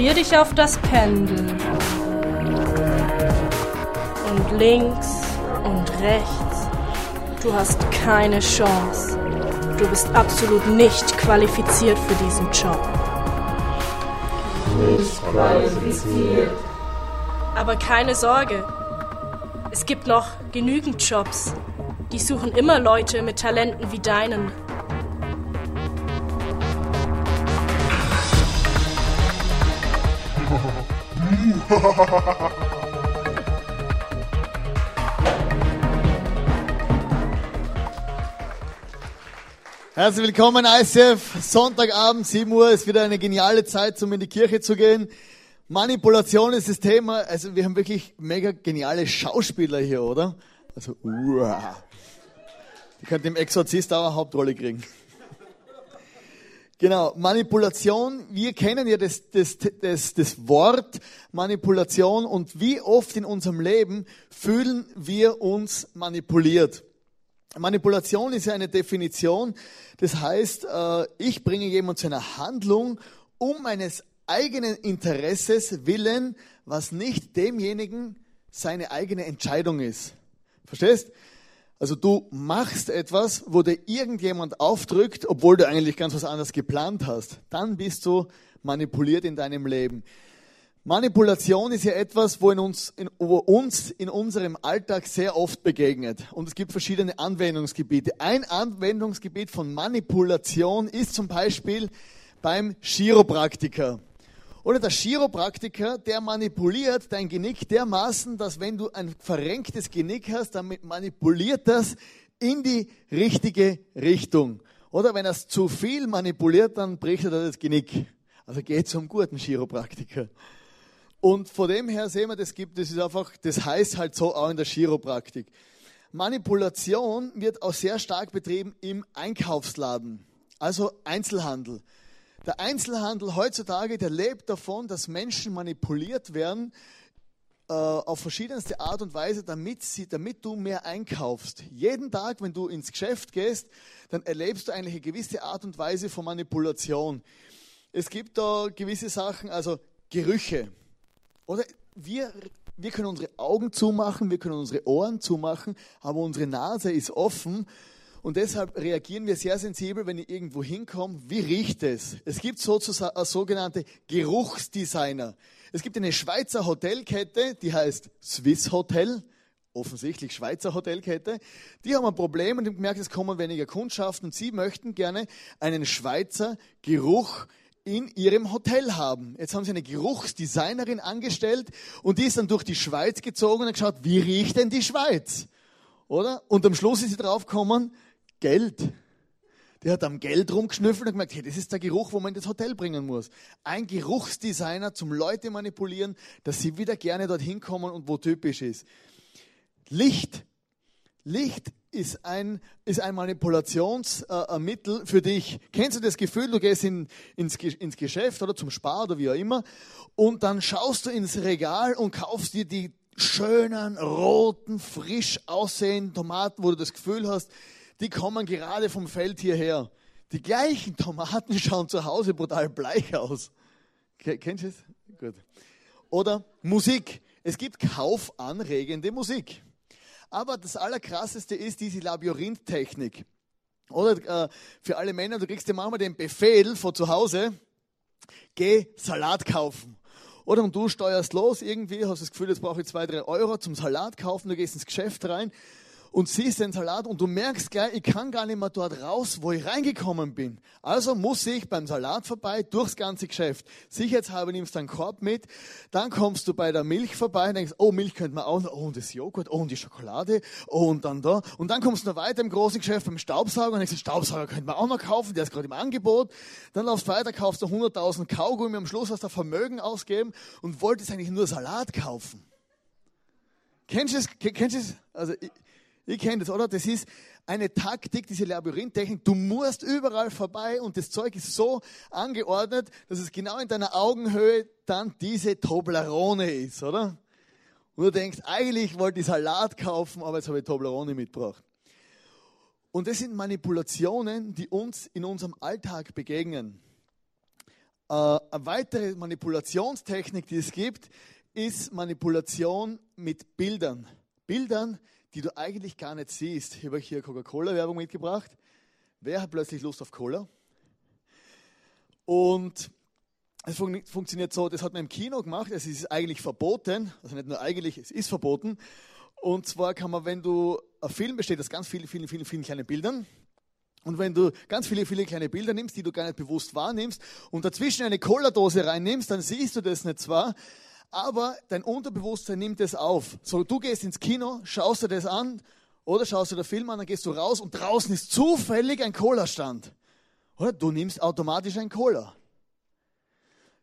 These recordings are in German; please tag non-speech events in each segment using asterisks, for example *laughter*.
Konzentrier dich auf das Pendel. Und links und rechts. Du hast keine Chance. Du bist absolut nicht qualifiziert für diesen Job. Nicht qualifiziert. Aber keine Sorge. Es gibt noch genügend Jobs. Die suchen immer Leute mit Talenten wie deinen. *laughs* Herzlich willkommen, ICF. Sonntagabend, 7 Uhr, ist wieder eine geniale Zeit, um in die Kirche zu gehen. Manipulation ist das Thema. Also wir haben wirklich mega geniale Schauspieler hier, oder? Also, uah. Die könnten im Exorzist auch eine Hauptrolle kriegen. Genau, Manipulation. Wir kennen ja das, das, das, das Wort Manipulation und wie oft in unserem Leben fühlen wir uns manipuliert. Manipulation ist ja eine Definition. Das heißt, äh, ich bringe jemand zu einer Handlung um meines eigenen Interesses willen, was nicht demjenigen seine eigene Entscheidung ist. Verstehst? Also du machst etwas, wo dir irgendjemand aufdrückt, obwohl du eigentlich ganz was anderes geplant hast. Dann bist du manipuliert in deinem Leben. Manipulation ist ja etwas, wo, in uns, in, wo uns in unserem Alltag sehr oft begegnet. Und es gibt verschiedene Anwendungsgebiete. Ein Anwendungsgebiet von Manipulation ist zum Beispiel beim Chiropraktiker. Oder der Chiropraktiker, der manipuliert dein Genick dermaßen, dass wenn du ein verrenktes Genick hast, damit manipuliert das in die richtige Richtung. Oder wenn er es zu viel manipuliert, dann bricht er das Genick. Also geht zum guten Chiropraktiker. Und von dem her sehen wir, das gibt, das ist einfach, das heißt halt so auch in der Chiropraktik. Manipulation wird auch sehr stark betrieben im Einkaufsladen, also Einzelhandel. Der Einzelhandel heutzutage, der lebt davon, dass Menschen manipuliert werden äh, auf verschiedenste Art und Weise, damit, sie, damit du mehr einkaufst. Jeden Tag, wenn du ins Geschäft gehst, dann erlebst du eigentlich eine gewisse Art und Weise von Manipulation. Es gibt da gewisse Sachen, also Gerüche. Oder wir, wir können unsere Augen zumachen, wir können unsere Ohren zumachen, aber unsere Nase ist offen und deshalb reagieren wir sehr sensibel, wenn ich irgendwo hinkomme. Wie riecht es? Es gibt sozusagen äh, sogenannte Geruchsdesigner. Es gibt eine Schweizer Hotelkette, die heißt Swiss Hotel. Offensichtlich Schweizer Hotelkette. Die haben ein Problem und haben gemerkt, es kommen weniger Kundschaften und sie möchten gerne einen Schweizer Geruch in ihrem Hotel haben. Jetzt haben sie eine Geruchsdesignerin angestellt und die ist dann durch die Schweiz gezogen und hat geschaut, wie riecht denn die Schweiz? Oder? Und am Schluss ist sie draufgekommen, Geld. Der hat am Geld rumgeschnüffelt und gemerkt, hey, das ist der Geruch, wo man das Hotel bringen muss. Ein Geruchsdesigner zum Leute manipulieren, dass sie wieder gerne dorthin kommen und wo typisch ist. Licht. Licht ist ein, ist ein Manipulationsmittel äh, für dich. Kennst du das Gefühl, du gehst in, ins, ins Geschäft oder zum Spar oder wie auch immer und dann schaust du ins Regal und kaufst dir die schönen, roten, frisch aussehenden Tomaten, wo du das Gefühl hast, die kommen gerade vom Feld hierher. Die gleichen Tomaten *laughs* schauen zu Hause brutal bleich aus. Kennst du es? Gut. Oder Musik. Es gibt kaufanregende Musik. Aber das Allerkrasseste ist diese Labyrinth-Technik. Oder äh, für alle Männer, du kriegst dir manchmal den Befehl von zu Hause, geh Salat kaufen. Oder und du steuerst los irgendwie, hast das Gefühl, jetzt brauche ich zwei, drei Euro zum Salat kaufen, du gehst ins Geschäft rein und siehst den Salat und du merkst gleich, ich kann gar nicht mehr dort raus, wo ich reingekommen bin. Also muss ich beim Salat vorbei durchs ganze Geschäft. Sicherheitshalber nimmst du einen Korb mit, dann kommst du bei der Milch vorbei und denkst, oh, Milch könnte man auch noch, oh, und das Joghurt, oh, und die Schokolade, oh, und dann da. Und dann kommst du noch weiter im großen Geschäft beim Staubsauger und denkst, Staubsauger könnte man auch noch kaufen, der ist gerade im Angebot. Dann laufst du weiter, kaufst du 100.000 Kaugummi, am Schluss hast du Vermögen ausgeben und wolltest eigentlich nur Salat kaufen. Kennst du es? Kennst du es? Also, ich, Ihr kennt das, oder? Das ist eine Taktik, diese Labyrinth-Technik. Du musst überall vorbei und das Zeug ist so angeordnet, dass es genau in deiner Augenhöhe dann diese Toblerone ist, oder? Und du denkst, eigentlich wollte ich Salat kaufen, aber jetzt habe ich Toblerone mitgebracht. Und das sind Manipulationen, die uns in unserem Alltag begegnen. Äh, eine weitere Manipulationstechnik, die es gibt, ist Manipulation mit Bildern. Bildern, die du eigentlich gar nicht siehst. Ich habe euch hier Coca-Cola-Werbung mitgebracht. Wer hat plötzlich Lust auf Cola? Und es fun funktioniert so, das hat man im Kino gemacht, es ist eigentlich verboten, also nicht nur eigentlich, es ist verboten. Und zwar kann man, wenn du, ein Film besteht aus ganz vielen, vielen, vielen, vielen kleinen Bildern. Und wenn du ganz viele, viele kleine Bilder nimmst, die du gar nicht bewusst wahrnimmst und dazwischen eine Cola-Dose reinnimmst, dann siehst du das nicht zwar, aber dein Unterbewusstsein nimmt es auf. So, du gehst ins Kino, schaust dir das an oder schaust dir den Film an, dann gehst du raus und draußen ist zufällig ein Cola-Stand. Oder du nimmst automatisch ein Cola.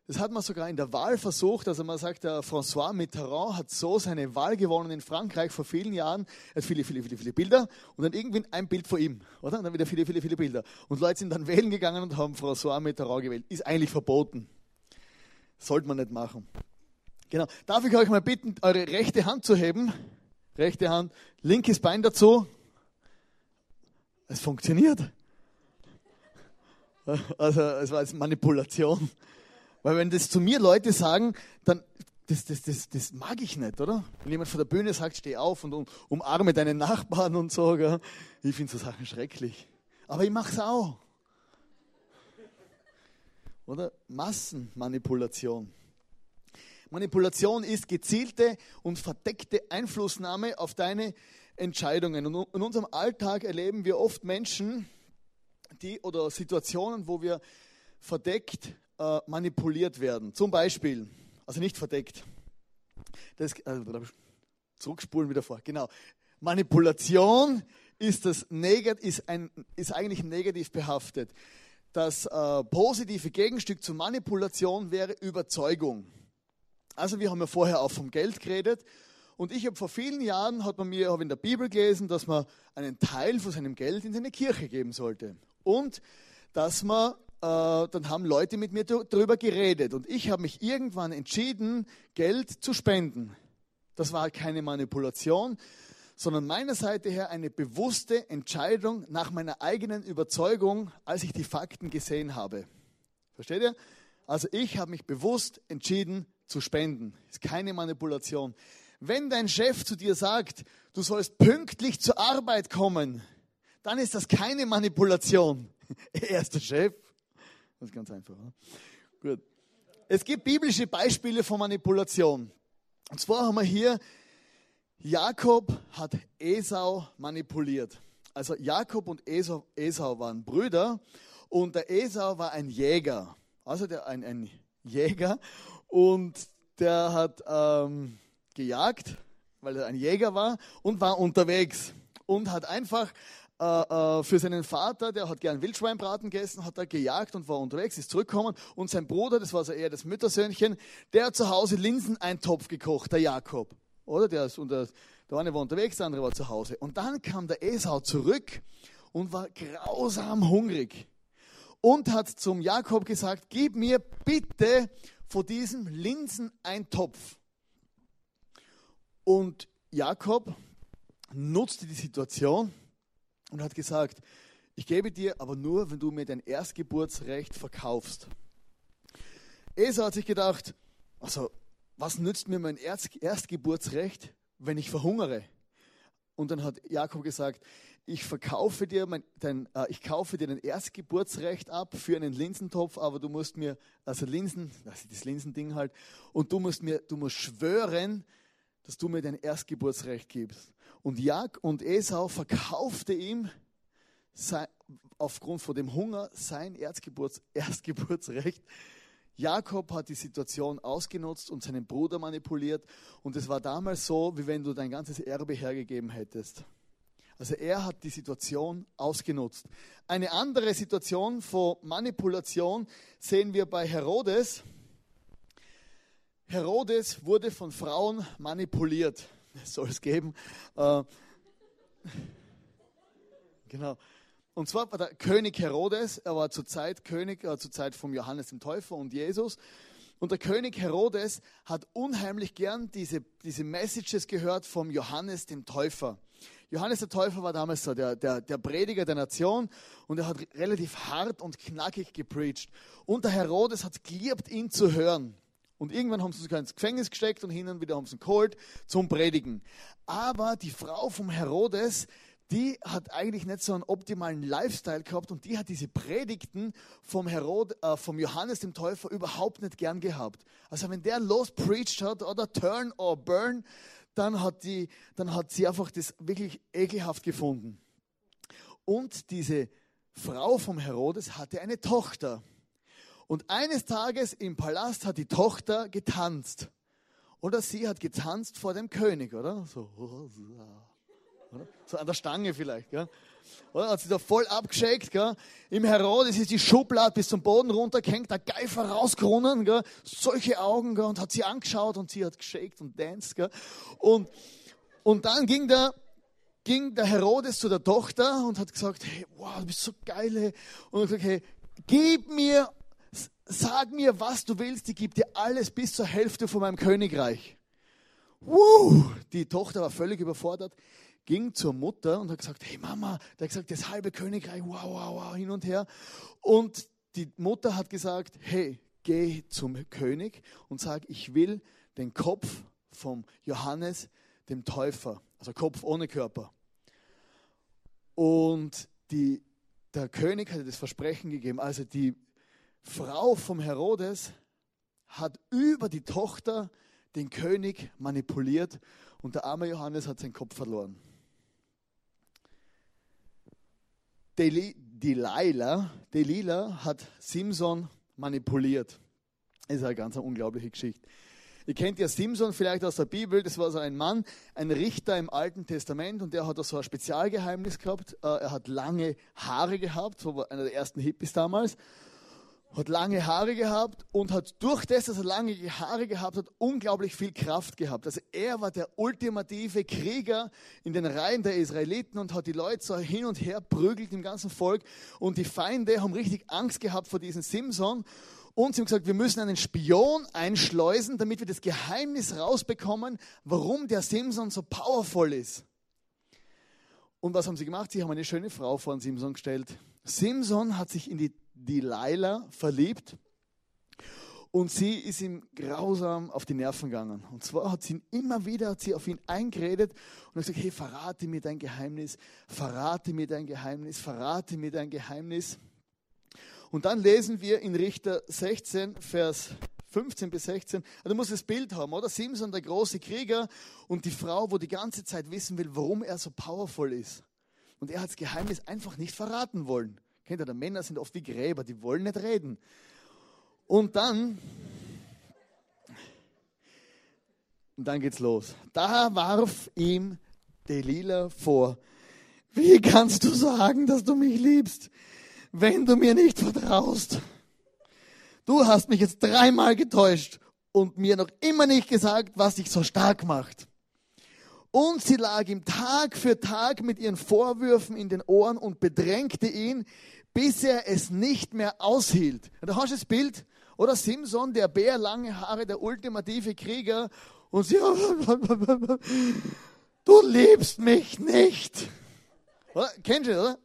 Das hat man sogar in der Wahl versucht. Also man sagt, der François Mitterrand hat so seine Wahl gewonnen in Frankreich vor vielen Jahren. Er hat viele, viele, viele, viele Bilder und dann irgendwie ein Bild vor ihm, oder? Und dann wieder viele, viele, viele Bilder. Und Leute sind dann *laughs* wählen gegangen und haben François Mitterrand gewählt. Ist eigentlich verboten. Sollte man nicht machen. Genau. Darf ich euch mal bitten, eure rechte Hand zu heben? Rechte Hand, linkes Bein dazu. Es funktioniert. Also es war jetzt Manipulation. Weil wenn das zu mir Leute sagen, dann das, das, das, das mag ich nicht, oder? Wenn jemand von der Bühne sagt, steh auf und um, umarme deinen Nachbarn und so, gell? ich finde so Sachen schrecklich. Aber ich mache es auch. Oder? Massenmanipulation. Manipulation ist gezielte und verdeckte Einflussnahme auf deine Entscheidungen. Und in unserem Alltag erleben wir oft Menschen, die oder Situationen, wo wir verdeckt äh, manipuliert werden. Zum Beispiel, also nicht verdeckt. Das, äh, zurückspulen wieder vor. Genau. Manipulation ist, das Negat ist, ein, ist eigentlich negativ behaftet. Das äh, positive Gegenstück zur Manipulation wäre Überzeugung. Also wir haben ja vorher auch vom Geld geredet und ich habe vor vielen Jahren, hat man mir, habe in der Bibel gelesen, dass man einen Teil von seinem Geld in seine Kirche geben sollte. Und dass man äh, dann haben Leute mit mir darüber geredet und ich habe mich irgendwann entschieden, Geld zu spenden. Das war keine Manipulation, sondern meiner Seite her eine bewusste Entscheidung nach meiner eigenen Überzeugung, als ich die Fakten gesehen habe. Versteht ihr? Also ich habe mich bewusst entschieden zu spenden. Ist keine Manipulation. Wenn dein Chef zu dir sagt, du sollst pünktlich zur Arbeit kommen, dann ist das keine Manipulation. *laughs* Er ist der Chef das ist ganz einfach. Ne? Gut. Es gibt biblische Beispiele von Manipulation. Und zwar haben wir hier, Jakob hat Esau manipuliert. Also Jakob und Esau, Esau waren Brüder und der Esau war ein Jäger. Also der, ein, ein Jäger und der hat ähm, gejagt, weil er ein Jäger war und war unterwegs und hat einfach äh, äh, für seinen Vater, der hat gern Wildschweinbraten gegessen, hat er gejagt und war unterwegs, ist zurückgekommen. Und sein Bruder, das war so eher das Müttersöhnchen, der hat zu Hause Linseneintopf gekocht, der Jakob. Oder? Der, ist, und der, der eine war unterwegs, der andere war zu Hause. Und dann kam der Esau zurück und war grausam hungrig. Und hat zum Jakob gesagt, gib mir bitte von diesem Linseneintopf. Und Jakob nutzte die Situation und hat gesagt, ich gebe dir aber nur, wenn du mir dein Erstgeburtsrecht verkaufst. Esau hat sich gedacht, also was nützt mir mein Erstgeburtsrecht, wenn ich verhungere? Und dann hat Jakob gesagt, ich verkaufe dir mein, dein, äh, ich kaufe dir dein Erstgeburtsrecht ab für einen Linsentopf, aber du musst mir, also Linsen, das ist das Linsending halt, und du musst mir, du musst schwören, dass du mir dein Erstgeburtsrecht gibst. Und Jak und Esau verkaufte ihm sein, aufgrund von dem Hunger sein Erzgeburts, *laughs* Erstgeburtsrecht. Jakob hat die Situation ausgenutzt und seinen Bruder manipuliert. Und es war damals so, wie wenn du dein ganzes Erbe hergegeben hättest. Also er hat die Situation ausgenutzt. Eine andere Situation von Manipulation sehen wir bei Herodes. Herodes wurde von Frauen manipuliert. Es soll es geben. Äh, genau. Und zwar war der König Herodes, er war zur Zeit König, äh, zur Zeit von Johannes dem Täufer und Jesus. Und der König Herodes hat unheimlich gern diese, diese Messages gehört vom Johannes dem Täufer. Johannes der Täufer war damals so der, der, der Prediger der Nation und er hat relativ hart und knackig gepreacht. Und der Herodes hat geliebt, ihn zu hören. Und irgendwann haben sie sogar ins Gefängnis gesteckt und hin und wieder haben sie ihn geholt zum Predigen. Aber die Frau vom Herodes, die hat eigentlich nicht so einen optimalen Lifestyle gehabt und die hat diese Predigten vom, Herod, äh, vom Johannes dem Täufer überhaupt nicht gern gehabt. Also wenn der lospreached hat oder turn or burn, dann hat, die, dann hat sie einfach das wirklich ekelhaft gefunden. Und diese Frau vom Herodes hatte eine Tochter. Und eines Tages im Palast hat die Tochter getanzt. Oder sie hat getanzt vor dem König, oder? So, *laughs* oder? so an der Stange vielleicht. Gell? Oder? Hat sie da voll abgeschickt. Im Herodes ist die Schublade bis zum Boden runtergehängt, der Geifer rausgerunnen, gell? solche Augen gell? und hat sie angeschaut und sie hat geschickt und danced. Gell? Und, und dann ging der, ging der Herodes zu der Tochter und hat gesagt, hey, wow, du bist so geil. Und hat gesagt, hey, gib mir, sag mir, was du willst, ich gebe dir alles bis zur Hälfte von meinem Königreich. Woo! Die Tochter war völlig überfordert ging zur Mutter und hat gesagt, hey Mama, der hat gesagt, das halbe Königreich, wow, wow, wow, hin und her. Und die Mutter hat gesagt, hey, geh zum König und sag, ich will den Kopf vom Johannes, dem Täufer, also Kopf ohne Körper. Und die, der König hatte das Versprechen gegeben, also die Frau vom Herodes hat über die Tochter den König manipuliert und der arme Johannes hat seinen Kopf verloren. Delilah, Delilah hat Simson manipuliert. Das ist eine ganz unglaubliche Geschichte. Ihr kennt ja Simson vielleicht aus der Bibel. Das war so ein Mann, ein Richter im Alten Testament und der hat so ein Spezialgeheimnis gehabt. Äh, er hat lange Haare gehabt, so war einer der ersten Hippies damals hat lange Haare gehabt und hat durch das, dass er lange Haare gehabt hat, unglaublich viel Kraft gehabt. Also er war der ultimative Krieger in den Reihen der Israeliten und hat die Leute so hin und her prügelt im ganzen Volk und die Feinde haben richtig Angst gehabt vor diesem Simson und sie haben gesagt, wir müssen einen Spion einschleusen, damit wir das Geheimnis rausbekommen, warum der Simson so powerful ist. Und was haben sie gemacht? Sie haben eine schöne Frau vor den Simson gestellt. Simson hat sich in die Delilah verliebt und sie ist ihm grausam auf die Nerven gegangen. Und zwar hat sie ihn immer wieder hat sie auf ihn eingeredet und hat gesagt, hey, verrate mir dein Geheimnis, verrate mir dein Geheimnis, verrate mir dein Geheimnis. Und dann lesen wir in Richter 16, Vers 15 bis 16. Also du musst das Bild haben, oder? Simson, der große Krieger und die Frau, wo die ganze Zeit wissen will, warum er so powerful ist. Und er hat das Geheimnis einfach nicht verraten wollen. Kennt ihr, die Männer sind oft wie Gräber, die wollen nicht reden. Und dann, und dann geht's los. Da warf ihm Delilah vor, wie kannst du sagen, dass du mich liebst, wenn du mir nicht vertraust? Du hast mich jetzt dreimal getäuscht und mir noch immer nicht gesagt, was dich so stark macht. Und sie lag ihm Tag für Tag mit ihren Vorwürfen in den Ohren und bedrängte ihn, bis er es nicht mehr aushielt. Da hast du das Bild, oder Simson, der Bär, lange Haare, der ultimative Krieger, und sie, *laughs* du liebst mich nicht. Oder? Kennst du, oder?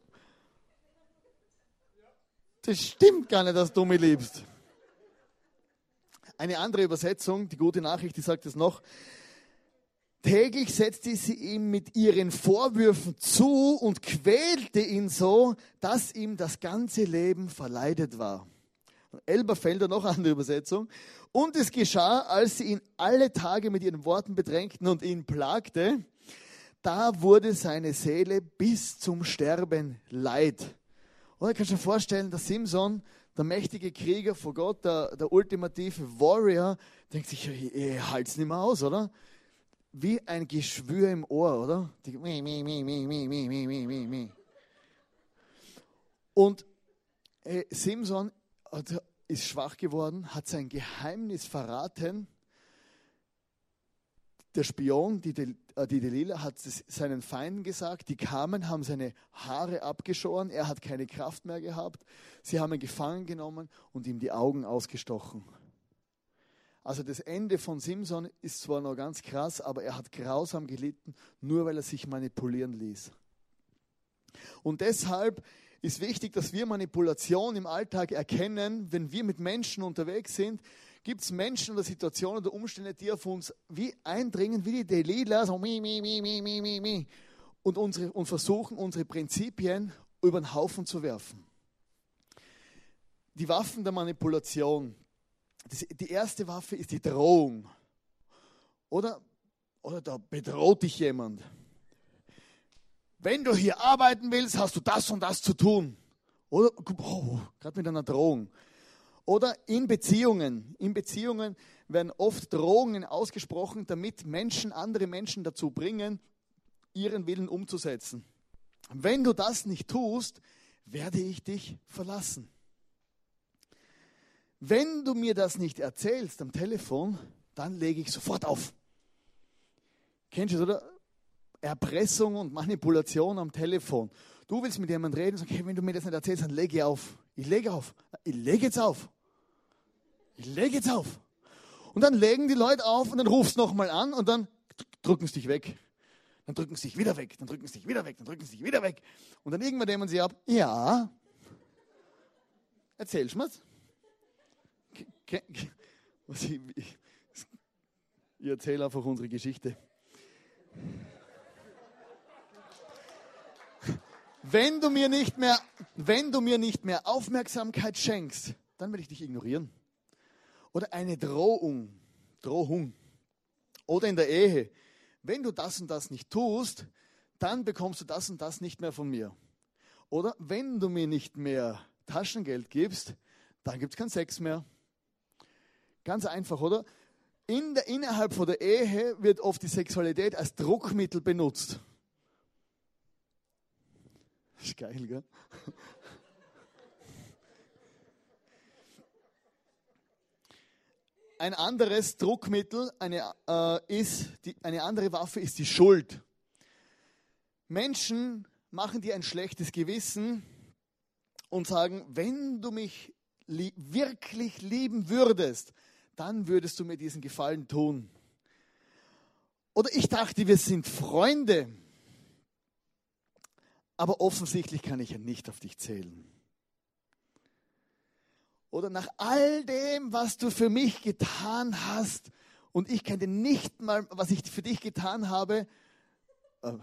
Das stimmt gar nicht, dass du mich liebst. Eine andere Übersetzung, die gute Nachricht, die sagt es noch, Täglich setzte sie ihm mit ihren Vorwürfen zu und quälte ihn so, dass ihm das ganze Leben verleidet war. Elberfelder noch eine Übersetzung. Und es geschah, als sie ihn alle Tage mit ihren Worten bedrängten und ihn plagte, da wurde seine Seele bis zum Sterben leid. Oder kannst du dir vorstellen, der Simson, der mächtige Krieger vor Gott, der, der ultimative Warrior, denkt sich, ich, ich halte es nicht mehr aus, oder? Wie ein Geschwür im Ohr, oder? Und äh, Simson ist schwach geworden, hat sein Geheimnis verraten. Der Spion, die, äh, die Delilah, hat es seinen Feinden gesagt. Die kamen, haben seine Haare abgeschoren. Er hat keine Kraft mehr gehabt. Sie haben ihn gefangen genommen und ihm die Augen ausgestochen. Also das Ende von Simson ist zwar noch ganz krass, aber er hat grausam gelitten, nur weil er sich manipulieren ließ. Und deshalb ist wichtig, dass wir Manipulation im Alltag erkennen, wenn wir mit Menschen unterwegs sind. Gibt es Menschen oder Situationen oder Umstände, die auf uns wie eindringen, wie die Delilah, so mi, mi, mi, mi, mi, mi, mi, und, unsere, und versuchen, unsere Prinzipien über den Haufen zu werfen. Die Waffen der Manipulation. Die erste Waffe ist die Drohung. Oder, oder da bedroht dich jemand. Wenn du hier arbeiten willst, hast du das und das zu tun. Oder, oh, gerade mit einer Drohung. Oder in Beziehungen. In Beziehungen werden oft Drohungen ausgesprochen, damit Menschen, andere Menschen dazu bringen, ihren Willen umzusetzen. Wenn du das nicht tust, werde ich dich verlassen. Wenn du mir das nicht erzählst am Telefon, dann lege ich sofort auf. Kennst du das, oder? Erpressung und Manipulation am Telefon. Du willst mit jemandem reden und sagst, hey, wenn du mir das nicht erzählst, dann lege ich auf. Ich lege auf. Ich lege jetzt auf. Ich lege jetzt auf. Und dann legen die Leute auf und dann rufst du nochmal an und dann drücken sie dich weg. Dann drücken sie dich wieder weg, dann drücken sie dich wieder weg, dann drücken sie dich wieder weg. Und dann irgendwann nehmen sie ab, ja, erzählst du mir's? Ich, *laughs* ich, ich erzähle einfach unsere Geschichte. Wenn du mir nicht mehr, wenn du mir nicht mehr Aufmerksamkeit schenkst, dann werde ich dich ignorieren. Oder eine Drohung, Drohung. Oder in der Ehe, wenn du das und das nicht tust, dann bekommst du das und das nicht mehr von mir. Oder wenn du mir nicht mehr Taschengeld gibst, dann gibt es keinen Sex mehr. Ganz einfach, oder? In der, innerhalb von der Ehe wird oft die Sexualität als Druckmittel benutzt. Das ist geil, gell? Ein anderes Druckmittel, eine, äh, ist die, eine andere Waffe ist die Schuld. Menschen machen dir ein schlechtes Gewissen und sagen, wenn du mich li wirklich lieben würdest, dann würdest du mir diesen Gefallen tun. Oder ich dachte, wir sind Freunde, aber offensichtlich kann ich ja nicht auf dich zählen. Oder nach all dem, was du für mich getan hast, und ich kenne nicht mal, was ich für dich getan habe, äh,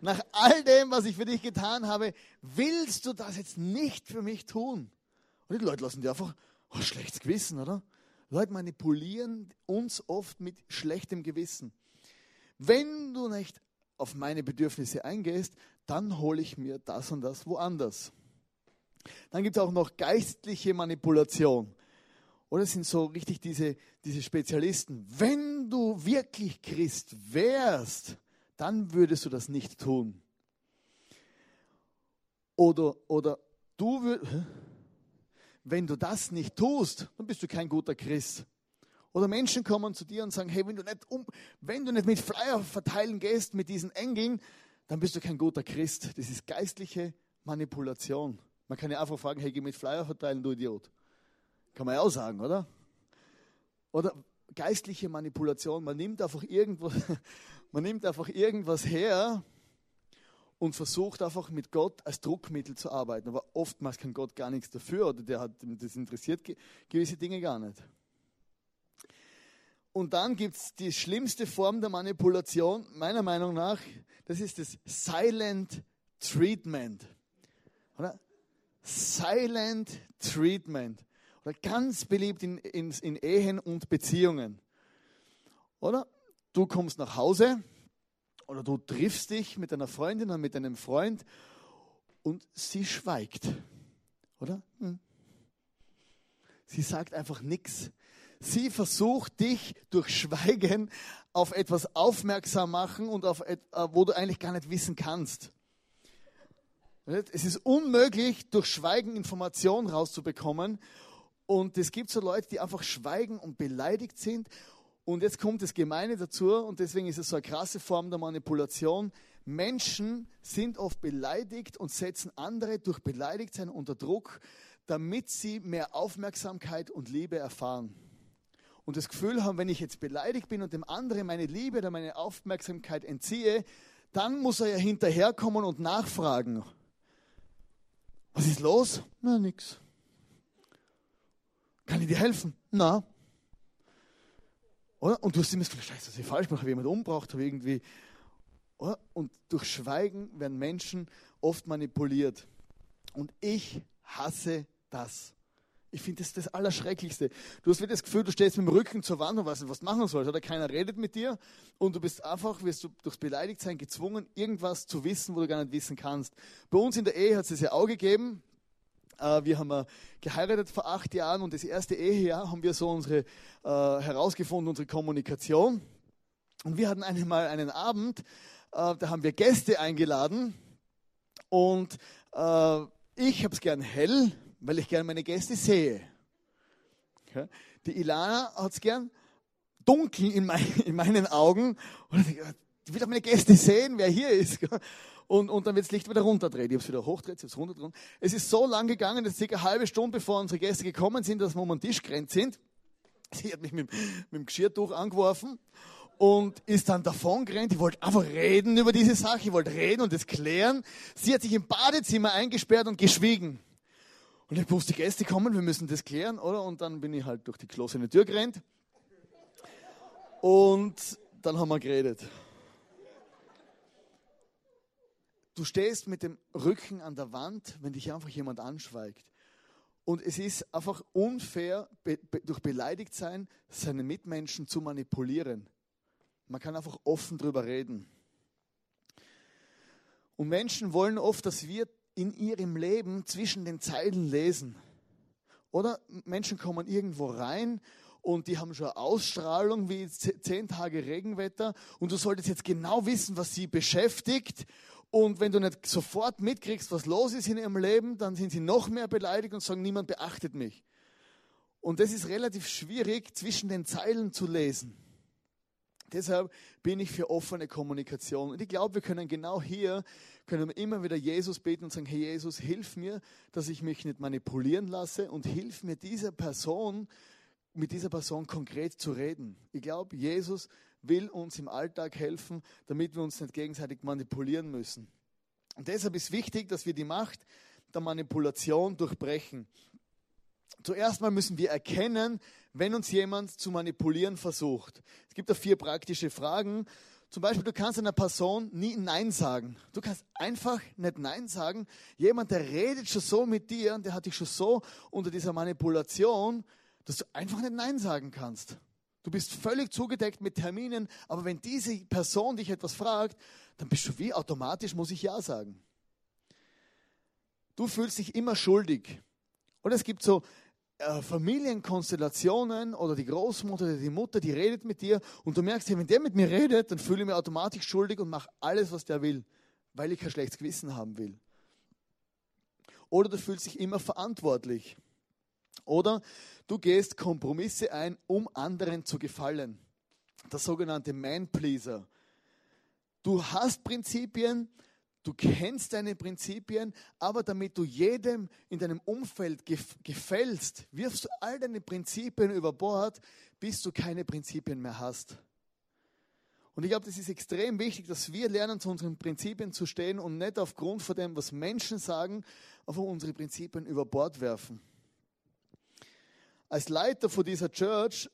nach all dem, was ich für dich getan habe, willst du das jetzt nicht für mich tun? Und die Leute lassen dir einfach Oh, schlechtes Gewissen, oder? Leute manipulieren uns oft mit schlechtem Gewissen. Wenn du nicht auf meine Bedürfnisse eingehst, dann hole ich mir das und das woanders. Dann gibt es auch noch geistliche Manipulation. Oder sind so richtig diese, diese Spezialisten. Wenn du wirklich Christ wärst, dann würdest du das nicht tun. Oder, oder du würdest wenn du das nicht tust, dann bist du kein guter Christ. Oder Menschen kommen zu dir und sagen, hey, wenn du nicht, um, wenn du nicht mit Flyer verteilen gehst, mit diesen Engeln, dann bist du kein guter Christ. Das ist geistliche Manipulation. Man kann ja einfach fragen, hey, geh mit Flyer verteilen, du Idiot. Kann man ja auch sagen, oder? Oder geistliche Manipulation. Man nimmt einfach irgendwas, *laughs* man nimmt einfach irgendwas her, und versucht einfach mit Gott als Druckmittel zu arbeiten. Aber oftmals kann Gott gar nichts dafür oder der hat, das interessiert gewisse Dinge gar nicht. Und dann gibt es die schlimmste Form der Manipulation, meiner Meinung nach, das ist das Silent Treatment. Oder? Silent Treatment. Oder ganz beliebt in, in, in Ehen und Beziehungen. Oder? Du kommst nach Hause, oder du triffst dich mit einer Freundin oder mit einem Freund und sie schweigt, oder? Hm. Sie sagt einfach nichts. Sie versucht dich durch Schweigen auf etwas aufmerksam machen und auf et, äh, wo du eigentlich gar nicht wissen kannst. Es ist unmöglich, durch Schweigen Informationen rauszubekommen. Und es gibt so Leute, die einfach schweigen und beleidigt sind und jetzt kommt das Gemeine dazu und deswegen ist es so eine krasse Form der Manipulation. Menschen sind oft beleidigt und setzen andere durch Beleidigtsein unter Druck, damit sie mehr Aufmerksamkeit und Liebe erfahren. und das Gefühl haben, wenn ich jetzt beleidigt bin und dem anderen meine Liebe oder meine Aufmerksamkeit entziehe, dann muss er ja hinterherkommen und nachfragen. Was ist los? Na, nix. Kann ich dir helfen? Na. Oder? Und du hast immer das Gefühl, scheiße, was ich falsch mache, habe jemand umgebracht, habe irgendwie. Oder? Und durch Schweigen werden Menschen oft manipuliert. Und ich hasse das. Ich finde das das Allerschrecklichste. Du hast wieder das Gefühl, du stehst mit dem Rücken zur Wand und weißt nicht, was du machen sollst. Oder keiner redet mit dir und du bist einfach, wirst du durchs Beleidigtsein gezwungen, irgendwas zu wissen, wo du gar nicht wissen kannst. Bei uns in der Ehe hat es ja auch gegeben. Äh, wir haben geheiratet vor acht Jahren und das erste Ehejahr haben wir so unsere, äh, herausgefunden, unsere Kommunikation. Und wir hatten einmal einen Abend, äh, da haben wir Gäste eingeladen und äh, ich habe es gern hell, weil ich gerne meine Gäste sehe. Die Ilana hat es gern dunkel in, mein, in, meinen Augen. Und ich, die will doch meine Gäste sehen, wer hier ist. Und, und dann wird das Licht wieder runterdreht. Ich habe es wieder hochdreht, ich habe es runterdreht. Es ist so lang gegangen, dass circa eine halbe Stunde bevor unsere Gäste gekommen sind, dass wir um den Tisch gerannt sind. Sie hat mich mit, mit dem Geschirrtuch angeworfen und ist dann davon gerannt. Ich wollte einfach reden über diese Sache, ich wollte reden und es klären. Sie hat sich im Badezimmer eingesperrt und geschwiegen. Und ich wusste, die Gäste kommen, wir müssen das klären, oder? Und dann bin ich halt durch die geschlossene Tür gerannt. Und dann haben wir geredet. Du stehst mit dem Rücken an der Wand, wenn dich einfach jemand anschweigt. Und es ist einfach unfair, be be durch beleidigt sein, seine Mitmenschen zu manipulieren. Man kann einfach offen drüber reden. Und Menschen wollen oft, dass wir in ihrem Leben zwischen den Zeilen lesen. Oder Menschen kommen irgendwo rein und die haben schon Ausstrahlung wie zehn Tage Regenwetter und du solltest jetzt genau wissen, was sie beschäftigt. Und wenn du nicht sofort mitkriegst, was los ist in ihrem Leben, dann sind sie noch mehr beleidigt und sagen, niemand beachtet mich. Und das ist relativ schwierig, zwischen den Zeilen zu lesen. Deshalb bin ich für offene Kommunikation. Und ich glaube, wir können genau hier, können wir immer wieder Jesus beten und sagen, hey Jesus, hilf mir, dass ich mich nicht manipulieren lasse und hilf mir dieser Person, mit dieser Person konkret zu reden. Ich glaube, Jesus will uns im Alltag helfen, damit wir uns nicht gegenseitig manipulieren müssen. Und deshalb ist wichtig, dass wir die Macht der Manipulation durchbrechen. Zuerst mal müssen wir erkennen, wenn uns jemand zu manipulieren versucht. Es gibt da vier praktische Fragen. Zum Beispiel, du kannst einer Person nie Nein sagen. Du kannst einfach nicht Nein sagen. Jemand, der redet schon so mit dir und der hat dich schon so unter dieser Manipulation, dass du einfach nicht Nein sagen kannst. Du bist völlig zugedeckt mit Terminen, aber wenn diese Person dich etwas fragt, dann bist du wie automatisch, muss ich Ja sagen. Du fühlst dich immer schuldig. Oder es gibt so äh, Familienkonstellationen oder die Großmutter oder die Mutter, die redet mit dir und du merkst, wenn der mit mir redet, dann fühle ich mich automatisch schuldig und mache alles, was der will, weil ich kein schlechtes Gewissen haben will. Oder du fühlst dich immer verantwortlich. Oder du gehst Kompromisse ein, um anderen zu gefallen. Der sogenannte Man-Pleaser. Du hast Prinzipien, Du kennst deine Prinzipien, aber damit du jedem in deinem Umfeld gefällst, wirfst du all deine Prinzipien über Bord, bis du keine Prinzipien mehr hast. Und ich glaube, das ist extrem wichtig, dass wir lernen, zu unseren Prinzipien zu stehen und nicht aufgrund von dem, was Menschen sagen, auf unsere Prinzipien über Bord werfen. Als Leiter von dieser Church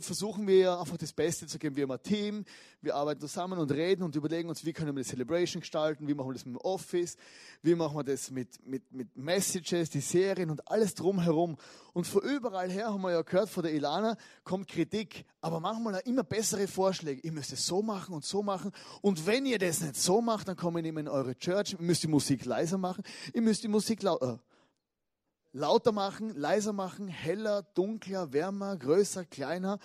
versuchen wir einfach das Beste zu geben. Wir haben ein Team, wir arbeiten zusammen und reden und überlegen uns, wie können wir die Celebration gestalten, wie machen wir das mit dem Office, wie machen wir das mit, mit, mit Messages, die Serien und alles drumherum. Und von überall her haben wir ja gehört, von der Ilana kommt Kritik, aber manchmal auch immer bessere Vorschläge. Ihr müsst es so machen und so machen. Und wenn ihr das nicht so macht, dann kommen wir in eure Church, ihr müsst die Musik leiser machen, ihr müsst die Musik lauter. Lauter machen, leiser machen, heller, dunkler, wärmer, größer, kleiner.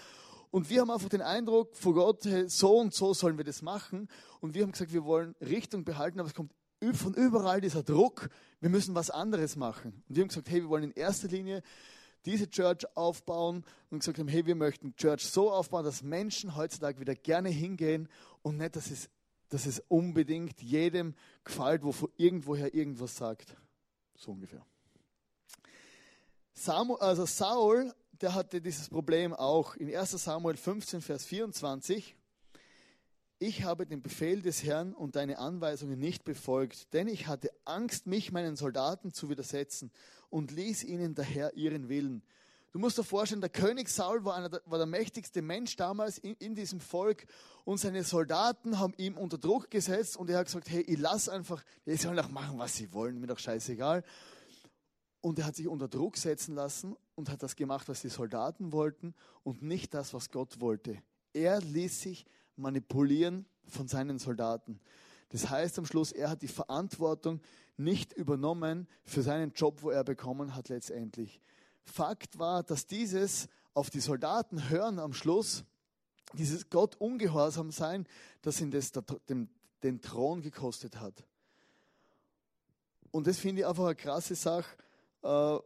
Und wir haben einfach den Eindruck vor Gott, so und so sollen wir das machen. Und wir haben gesagt, wir wollen Richtung behalten, aber es kommt von überall dieser Druck, wir müssen was anderes machen. Und wir haben gesagt, hey, wir wollen in erster Linie diese Church aufbauen und gesagt haben, hey, wir möchten Church so aufbauen, dass Menschen heutzutage wieder gerne hingehen und nicht, dass es, dass es unbedingt jedem gefällt, wo irgendwoher irgendwas sagt. So ungefähr. Samuel, also Saul, der hatte dieses Problem auch. In 1 Samuel 15, Vers 24. Ich habe den Befehl des Herrn und deine Anweisungen nicht befolgt, denn ich hatte Angst, mich meinen Soldaten zu widersetzen und ließ ihnen daher ihren Willen. Du musst dir vorstellen, der König Saul war, einer, war der mächtigste Mensch damals in, in, diesem Volk und seine Soldaten haben ihm unter Druck gesetzt und er hat gesagt, hey, ich lass einfach, die sollen doch machen, was sie wollen, mir doch scheißegal. Und er hat sich unter Druck setzen lassen und hat das gemacht, was die Soldaten wollten und nicht das, was Gott wollte. Er ließ sich manipulieren von seinen Soldaten. Das heißt am Schluss, er hat die Verantwortung nicht übernommen für seinen Job, wo er bekommen hat letztendlich. Fakt war, dass dieses auf die Soldaten hören am Schluss, dieses Gott ungehorsam sein, dass ihn das den, den Thron gekostet hat. Und das finde ich einfach eine krasse Sache. Äh,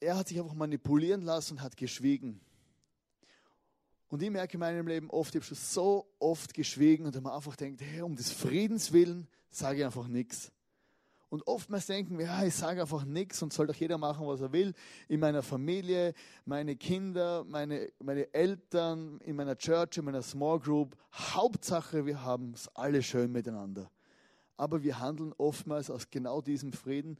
er hat sich einfach manipulieren lassen und hat geschwiegen. Und ich merke in meinem Leben oft, ich habe schon so oft geschwiegen und man einfach denkt, hey, um des Friedens willen sage ich einfach nichts. Und oftmals denken wir, ja, ich sage einfach nichts und soll doch jeder machen, was er will. In meiner Familie, meine Kinder, meine, meine Eltern, in meiner Church, in meiner Small Group. Hauptsache, wir haben es alle schön miteinander. Aber wir handeln oftmals aus genau diesem Frieden,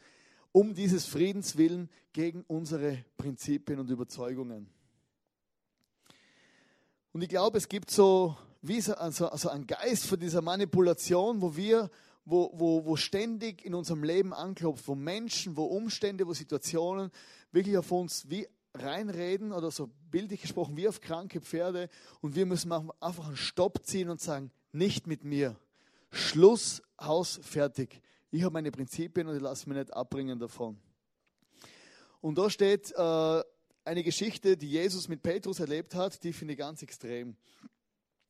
um dieses Friedens willen gegen unsere Prinzipien und Überzeugungen. Und ich glaube, es gibt so, wie so also, also einen Geist von dieser Manipulation, wo wir, wo, wo, wo ständig in unserem Leben anklopft, wo Menschen, wo Umstände, wo Situationen wirklich auf uns wie reinreden oder so bildlich gesprochen wie auf kranke Pferde und wir müssen einfach einen Stopp ziehen und sagen, nicht mit mir. Schluss, Haus, fertig. Ich habe meine Prinzipien und ich lasse mich nicht abbringen davon. Und da steht, äh, eine Geschichte, die Jesus mit Petrus erlebt hat, die finde ich ganz extrem.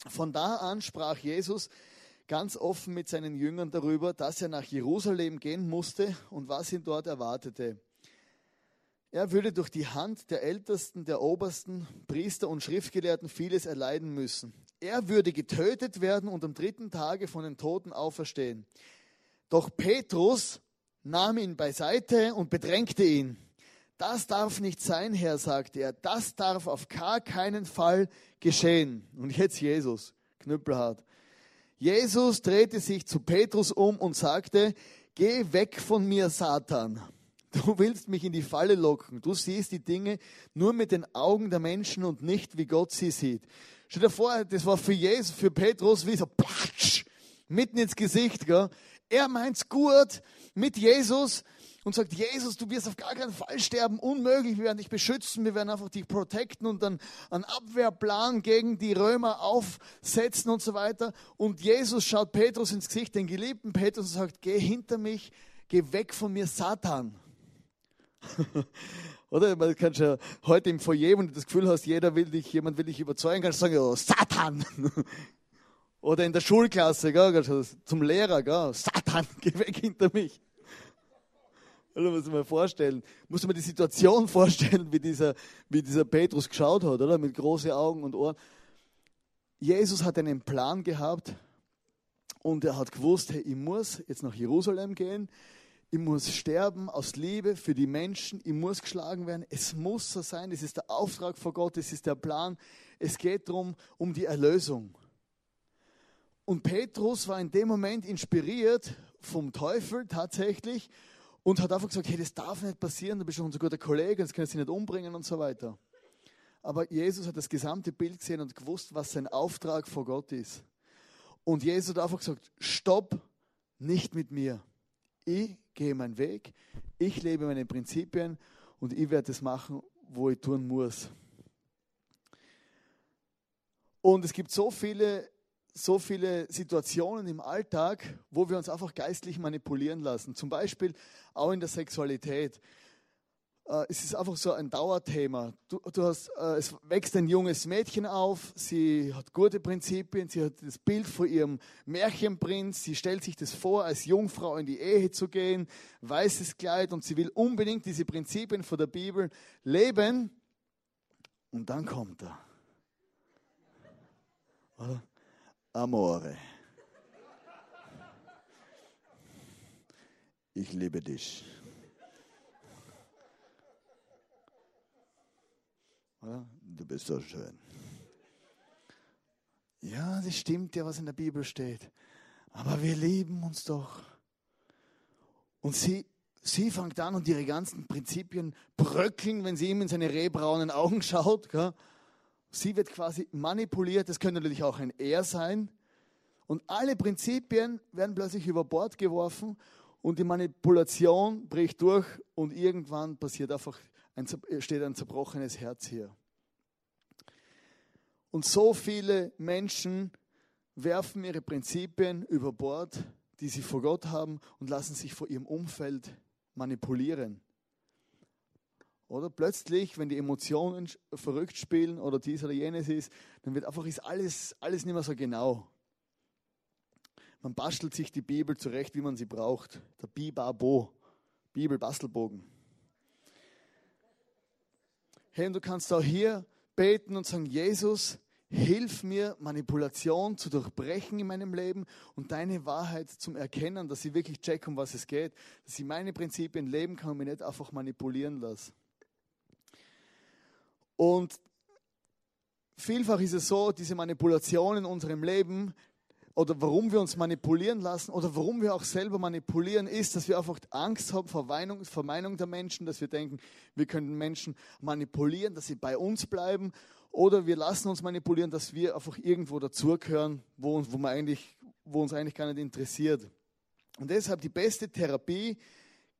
Von da an sprach Jesus ganz offen mit seinen Jüngern darüber, dass er nach Jerusalem gehen musste und was ihn dort erwartete. Er würde durch die Hand der Ältesten, der Obersten, Priester und Schriftgelehrten vieles erleiden müssen. Er würde getötet werden und am dritten Tage von den Toten auferstehen. Doch Petrus nahm ihn beiseite und bedrängte ihn. Das darf nicht sein, Herr, sagte er. Das darf auf gar keinen Fall geschehen. Und jetzt Jesus, knüppelhart. Jesus drehte sich zu Petrus um und sagte, geh weg von mir, Satan. Du willst mich in die Falle locken. Du siehst die Dinge nur mit den Augen der Menschen und nicht, wie Gott sie sieht. Stell dir vor, das war für Jesus, für Petrus wie so platsch, mitten ins Gesicht. Gell? Er meint's gut mit Jesus, und sagt, Jesus, du wirst auf gar keinen Fall sterben, unmöglich, wir werden dich beschützen, wir werden einfach dich protecten und dann einen Abwehrplan gegen die Römer aufsetzen und so weiter. Und Jesus schaut Petrus ins Gesicht, den geliebten Petrus, und sagt, geh hinter mich, geh weg von mir, Satan. *laughs* Oder? Man kann schon heute im Foyer, wenn du das Gefühl hast, jeder will dich, jemand will dich überzeugen, kannst du sagen, oh, Satan. *laughs* Oder in der Schulklasse, gell, zum Lehrer, gell, Satan, *laughs* geh weg hinter mich. Oder muss man vorstellen, muss man die Situation *laughs* vorstellen, wie dieser, wie dieser Petrus geschaut hat, oder? Mit großen Augen und Ohren. Jesus hat einen Plan gehabt und er hat gewusst, hey, ich muss jetzt nach Jerusalem gehen, ich muss sterben aus Liebe für die Menschen, ich muss geschlagen werden, es muss so sein, es ist der Auftrag vor Gott, es ist der Plan, es geht darum, um die Erlösung. Und Petrus war in dem Moment inspiriert vom Teufel tatsächlich und hat einfach gesagt, hey, das darf nicht passieren, du bist schon unser guter Kollege, das kannst du nicht umbringen und so weiter. Aber Jesus hat das gesamte Bild gesehen und gewusst, was sein Auftrag vor Gott ist. Und Jesus hat einfach gesagt, stopp, nicht mit mir. Ich gehe meinen Weg, ich lebe meine Prinzipien und ich werde das machen, wo ich tun muss. Und es gibt so viele so viele Situationen im Alltag, wo wir uns einfach geistlich manipulieren lassen. Zum Beispiel auch in der Sexualität. Äh, es ist einfach so ein Dauerthema. Du, du hast, äh, es wächst ein junges Mädchen auf, sie hat gute Prinzipien, sie hat das Bild von ihrem Märchenprinz, sie stellt sich das vor, als Jungfrau in die Ehe zu gehen, weißes Kleid und sie will unbedingt diese Prinzipien von der Bibel leben. Und dann kommt er. Oder? Amore. Ich liebe dich. Du bist so schön. Ja, das stimmt ja, was in der Bibel steht. Aber wir lieben uns doch. Und sie, sie fängt an und ihre ganzen Prinzipien bröckeln, wenn sie ihm in seine rehbraunen Augen schaut. Gell? Sie wird quasi manipuliert. Das könnte natürlich auch ein Er sein. Und alle Prinzipien werden plötzlich über Bord geworfen und die Manipulation bricht durch und irgendwann passiert einfach ein, steht ein zerbrochenes Herz hier. Und so viele Menschen werfen ihre Prinzipien über Bord, die sie vor Gott haben und lassen sich vor ihrem Umfeld manipulieren. Oder plötzlich, wenn die Emotionen verrückt spielen oder dies oder jenes ist, dann wird einfach ist alles, alles nicht mehr so genau. Man bastelt sich die Bibel zurecht, wie man sie braucht. Der Bibabo, Bibelbastelbogen. Hey, und du kannst auch hier beten und sagen, Jesus, hilf mir, Manipulation zu durchbrechen in meinem Leben und deine Wahrheit zum Erkennen, dass ich wirklich check, um was es geht, dass ich meine Prinzipien leben kann und mich nicht einfach manipulieren lasse. Und vielfach ist es so, diese Manipulation in unserem Leben, oder warum wir uns manipulieren lassen, oder warum wir auch selber manipulieren, ist, dass wir einfach Angst haben vor, Meinung, vor Meinung der Menschen, dass wir denken, wir können Menschen manipulieren, dass sie bei uns bleiben, oder wir lassen uns manipulieren, dass wir einfach irgendwo dazugehören, wo, wo, wo uns eigentlich gar nicht interessiert. Und deshalb die beste Therapie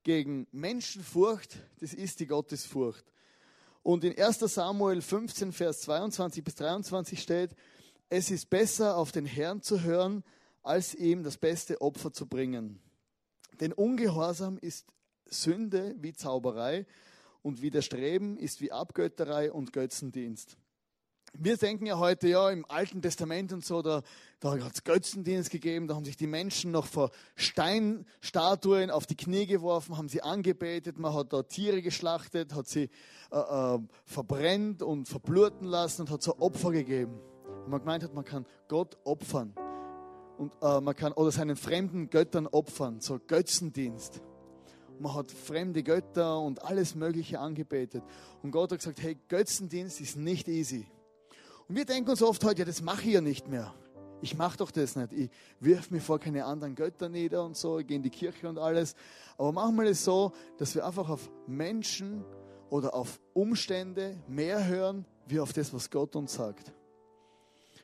gegen Menschenfurcht, das ist die Gottesfurcht. Und in 1 Samuel 15, Vers 22 bis 23 steht, es ist besser, auf den Herrn zu hören, als ihm das beste Opfer zu bringen. Denn Ungehorsam ist Sünde wie Zauberei und Widerstreben ist wie Abgötterei und Götzendienst. Wir denken ja heute, ja, im Alten Testament und so, da, da hat es Götzendienst gegeben, da haben sich die Menschen noch vor Steinstatuen auf die Knie geworfen, haben sie angebetet, man hat da Tiere geschlachtet, hat sie äh, äh, verbrennt und verbluten lassen und hat so Opfer gegeben. Und man gemeint hat, man kann Gott opfern und äh, man kann oder seinen fremden Göttern opfern, so Götzendienst. man hat fremde Götter und alles Mögliche angebetet. Und Gott hat gesagt, hey, Götzendienst ist nicht easy. Und wir denken uns oft heute, ja, das mache ich ja nicht mehr. Ich mache doch das nicht. Ich wirf mir vor keine anderen Götter nieder und so, ich gehe in die Kirche und alles. Aber manchmal ist es so, dass wir einfach auf Menschen oder auf Umstände mehr hören, wie auf das, was Gott uns sagt.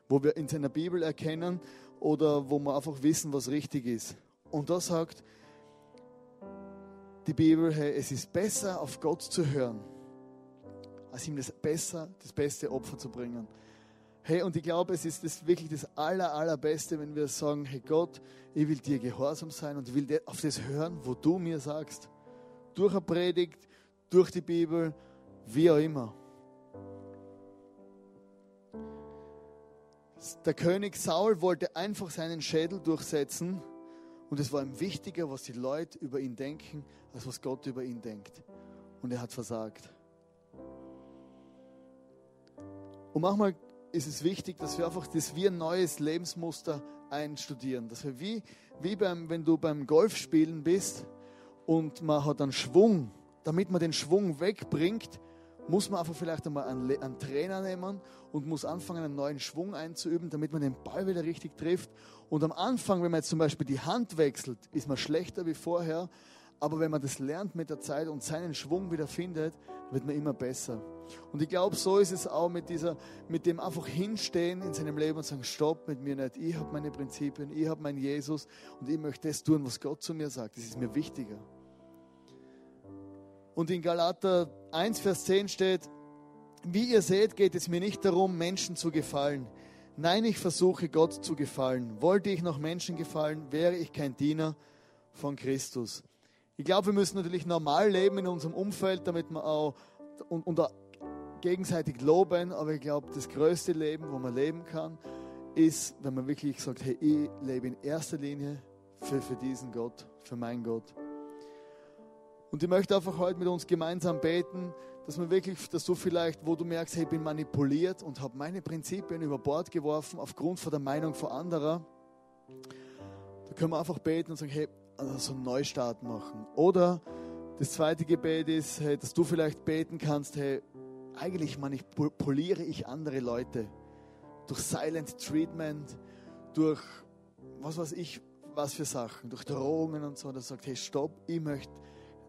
Wo wir in seiner Bibel erkennen oder wo wir einfach wissen, was richtig ist. Und da sagt die Bibel, hey, es ist besser, auf Gott zu hören, als ihm das besser, das beste Opfer zu bringen. Hey, und ich glaube, es ist das wirklich das aller, allerbeste, wenn wir sagen, hey Gott, ich will dir gehorsam sein und will auf das hören, wo du mir sagst. Durch eine Predigt, durch die Bibel, wie auch immer. Der König Saul wollte einfach seinen Schädel durchsetzen und es war ihm wichtiger, was die Leute über ihn denken, als was Gott über ihn denkt. Und er hat versagt. Und manchmal ist es wichtig, dass wir einfach das wie ein neues Lebensmuster einstudieren. Dass wir wie, wie beim, wenn du beim Golfspielen bist und man hat einen Schwung, damit man den Schwung wegbringt, muss man einfach vielleicht einmal einen, einen, Trainer nehmen und muss anfangen, einen neuen Schwung einzuüben, damit man den Ball wieder richtig trifft. Und am Anfang, wenn man jetzt zum Beispiel die Hand wechselt, ist man schlechter wie vorher. Aber wenn man das lernt mit der Zeit und seinen Schwung wieder findet, wird man immer besser. Und ich glaube, so ist es auch mit dieser, mit dem einfach hinstehen in seinem Leben und sagen, stopp mit mir nicht. Ich habe meine Prinzipien, ich habe meinen Jesus und ich möchte das tun, was Gott zu mir sagt. Das ist mir wichtiger. Und in Galater 1, Vers 10 steht, wie ihr seht, geht es mir nicht darum, Menschen zu gefallen. Nein, ich versuche Gott zu gefallen. Wollte ich noch Menschen gefallen, wäre ich kein Diener von Christus. Ich glaube, wir müssen natürlich normal leben in unserem Umfeld, damit wir auch und, und gegenseitig loben, aber ich glaube, das größte Leben, wo man leben kann, ist, wenn man wirklich sagt, hey, ich lebe in erster Linie für, für diesen Gott, für meinen Gott. Und ich möchte einfach heute mit uns gemeinsam beten, dass man wirklich, dass du vielleicht, wo du merkst, hey, ich bin manipuliert und habe meine Prinzipien über Bord geworfen aufgrund von der Meinung von anderer, da können wir einfach beten und sagen, hey, also so einen Neustart machen. Oder das zweite Gebet ist, hey, dass du vielleicht beten kannst, hey, eigentlich manipuliere ich andere Leute durch Silent Treatment, durch was weiß ich, was für Sachen, durch Drohungen und so, dass sagt, hey, stopp, ich möchte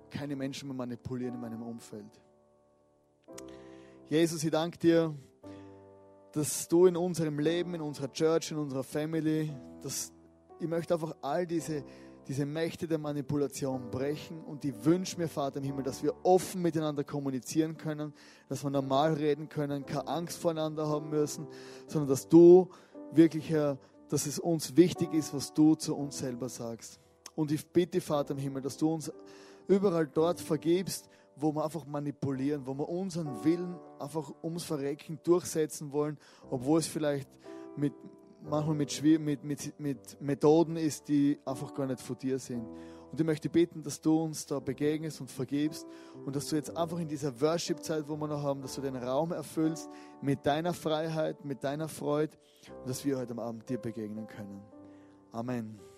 keine Menschen mehr manipulieren in meinem Umfeld. Jesus, ich danke dir, dass du in unserem Leben, in unserer Church, in unserer Family, dass ich möchte einfach all diese, diese Mächte der Manipulation brechen und ich wünsche mir, Vater im Himmel, dass wir offen miteinander kommunizieren können, dass wir normal reden können, keine Angst voneinander haben müssen, sondern dass du wirklich, Herr, dass es uns wichtig ist, was du zu uns selber sagst. Und ich bitte, Vater im Himmel, dass du uns überall dort vergibst, wo wir einfach manipulieren, wo wir unseren Willen einfach ums Verrecken durchsetzen wollen, obwohl es vielleicht mit, manchmal mit, mit, mit, mit Methoden ist, die einfach gar nicht von dir sind. Und ich möchte bitten, dass du uns da begegnest und vergibst und dass du jetzt einfach in dieser Worship-Zeit, wo wir noch haben, dass du den Raum erfüllst mit deiner Freiheit, mit deiner Freude und dass wir heute Abend dir begegnen können. Amen.